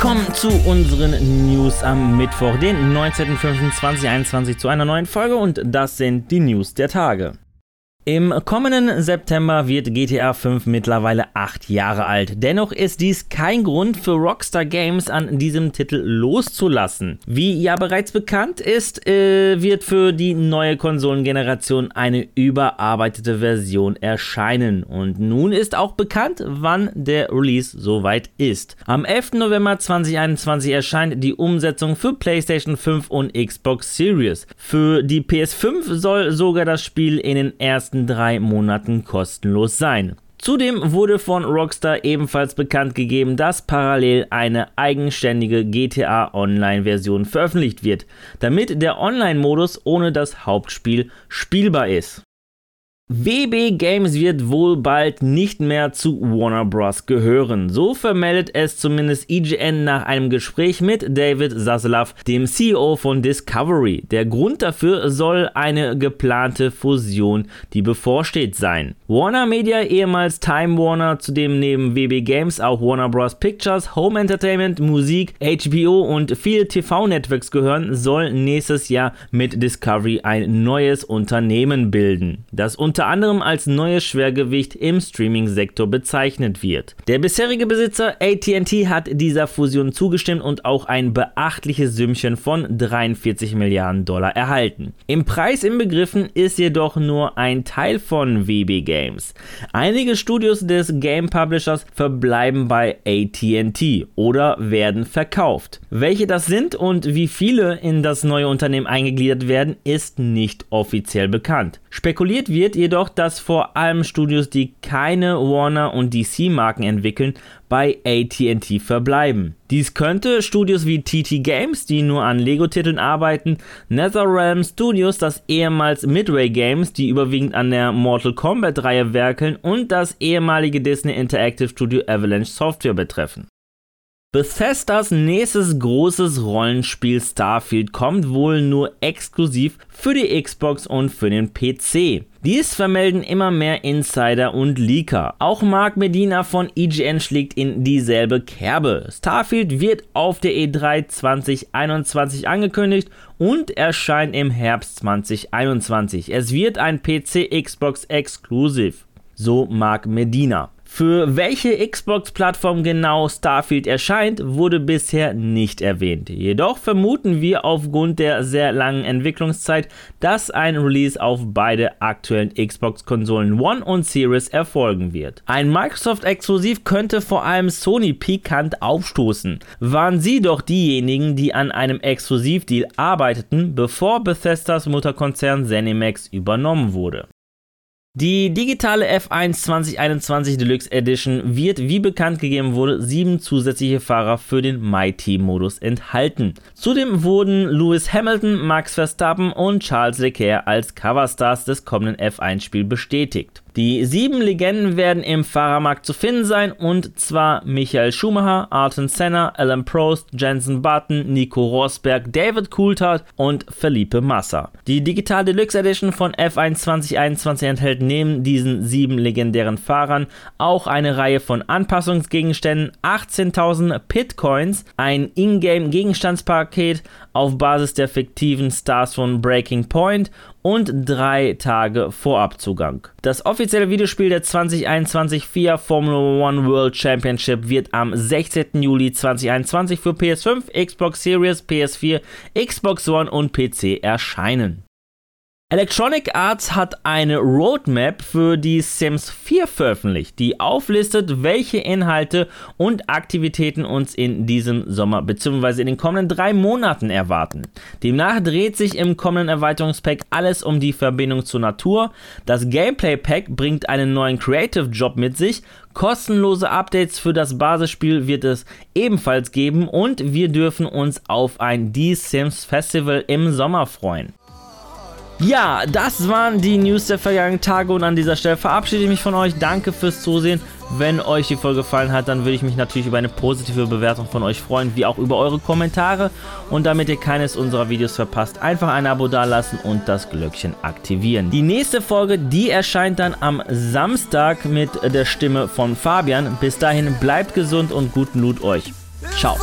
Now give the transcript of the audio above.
Willkommen zu unseren News am Mittwoch, den 19.05.2021 zu einer neuen Folge und das sind die News der Tage. Im kommenden September wird GTA 5 mittlerweile acht Jahre alt. Dennoch ist dies kein Grund für Rockstar Games an diesem Titel loszulassen. Wie ja bereits bekannt ist, äh, wird für die neue Konsolengeneration eine überarbeitete Version erscheinen. Und nun ist auch bekannt, wann der Release soweit ist. Am 11. November 2021 erscheint die Umsetzung für PlayStation 5 und Xbox Series. Für die PS5 soll sogar das Spiel in den ersten nächsten drei Monaten kostenlos sein. Zudem wurde von Rockstar ebenfalls bekannt gegeben, dass parallel eine eigenständige GTA Online-Version veröffentlicht wird, damit der Online-Modus ohne das Hauptspiel spielbar ist. WB Games wird wohl bald nicht mehr zu Warner Bros. gehören. So vermeldet es zumindest IGN nach einem Gespräch mit David Zaslav, dem CEO von Discovery. Der Grund dafür soll eine geplante Fusion, die bevorsteht sein. Warner Media, ehemals Time Warner, zu dem neben WB Games auch Warner Bros. Pictures, Home Entertainment, Musik, HBO und viele TV-Networks gehören, soll nächstes Jahr mit Discovery ein neues Unternehmen bilden. Das unter anderem als neues Schwergewicht im Streaming-Sektor bezeichnet wird. Der bisherige Besitzer AT&T hat dieser Fusion zugestimmt und auch ein beachtliches Sümmchen von 43 Milliarden Dollar erhalten. Im Preis inbegriffen ist jedoch nur ein Teil von WB Games. Einige Studios des Game Publishers verbleiben bei AT&T oder werden verkauft. Welche das sind und wie viele in das neue Unternehmen eingegliedert werden, ist nicht offiziell bekannt. Spekuliert wird jedoch, dass vor allem Studios, die keine Warner und DC Marken entwickeln, bei AT&T verbleiben. Dies könnte Studios wie TT Games, die nur an Lego-Titeln arbeiten, NetherRealm Studios, das ehemals Midway Games, die überwiegend an der Mortal Kombat-Reihe werkeln und das ehemalige Disney Interactive Studio Avalanche Software betreffen. Bethesdas nächstes großes Rollenspiel Starfield kommt wohl nur exklusiv für die Xbox und für den PC. Dies vermelden immer mehr Insider und Leaker. Auch Mark Medina von IGN schlägt in dieselbe Kerbe. Starfield wird auf der E3 2021 angekündigt und erscheint im Herbst 2021. Es wird ein PC-Xbox Exclusive, so Mark Medina. Für welche Xbox-Plattform genau Starfield erscheint, wurde bisher nicht erwähnt. Jedoch vermuten wir aufgrund der sehr langen Entwicklungszeit, dass ein Release auf beide aktuellen Xbox-Konsolen One und Series erfolgen wird. Ein Microsoft-Exklusiv könnte vor allem Sony pikant aufstoßen. Waren sie doch diejenigen, die an einem Exklusivdeal arbeiteten, bevor Bethesdas Mutterkonzern ZeniMax übernommen wurde. Die digitale F1 2021 Deluxe Edition wird, wie bekannt gegeben wurde, sieben zusätzliche Fahrer für den MyTeam-Modus enthalten. Zudem wurden Lewis Hamilton, Max Verstappen und Charles Leclerc als Coverstars des kommenden F1-Spiels bestätigt. Die sieben Legenden werden im Fahrermarkt zu finden sein und zwar Michael Schumacher, Arten Senna, Alan Prost, Jensen Button, Nico Rosberg, David Coulthard und Felipe Massa. Die Digital Deluxe Edition von F1 2021 enthält neben diesen sieben legendären Fahrern auch eine Reihe von Anpassungsgegenständen, 18.000 Pitcoins, ein Ingame-Gegenstandspaket auf Basis der fiktiven Stars von Breaking Point und drei Tage Vorabzugang. Das offizielle Videospiel der 2021 FIA Formula One World Championship wird am 16. Juli 2021 für PS5, Xbox Series, PS4, Xbox One und PC erscheinen. Electronic Arts hat eine Roadmap für die Sims 4 veröffentlicht, die auflistet, welche Inhalte und Aktivitäten uns in diesem Sommer bzw. in den kommenden drei Monaten erwarten. Demnach dreht sich im kommenden Erweiterungspack alles um die Verbindung zur Natur. Das Gameplay Pack bringt einen neuen Creative Job mit sich. Kostenlose Updates für das Basisspiel wird es ebenfalls geben und wir dürfen uns auf ein The Sims Festival im Sommer freuen. Ja, das waren die News der vergangenen Tage und an dieser Stelle verabschiede ich mich von euch. Danke fürs Zusehen. Wenn euch die Folge gefallen hat, dann würde ich mich natürlich über eine positive Bewertung von euch freuen, wie auch über eure Kommentare. Und damit ihr keines unserer Videos verpasst, einfach ein Abo dalassen und das Glöckchen aktivieren. Die nächste Folge, die erscheint dann am Samstag mit der Stimme von Fabian. Bis dahin bleibt gesund und guten Loot euch. Ciao.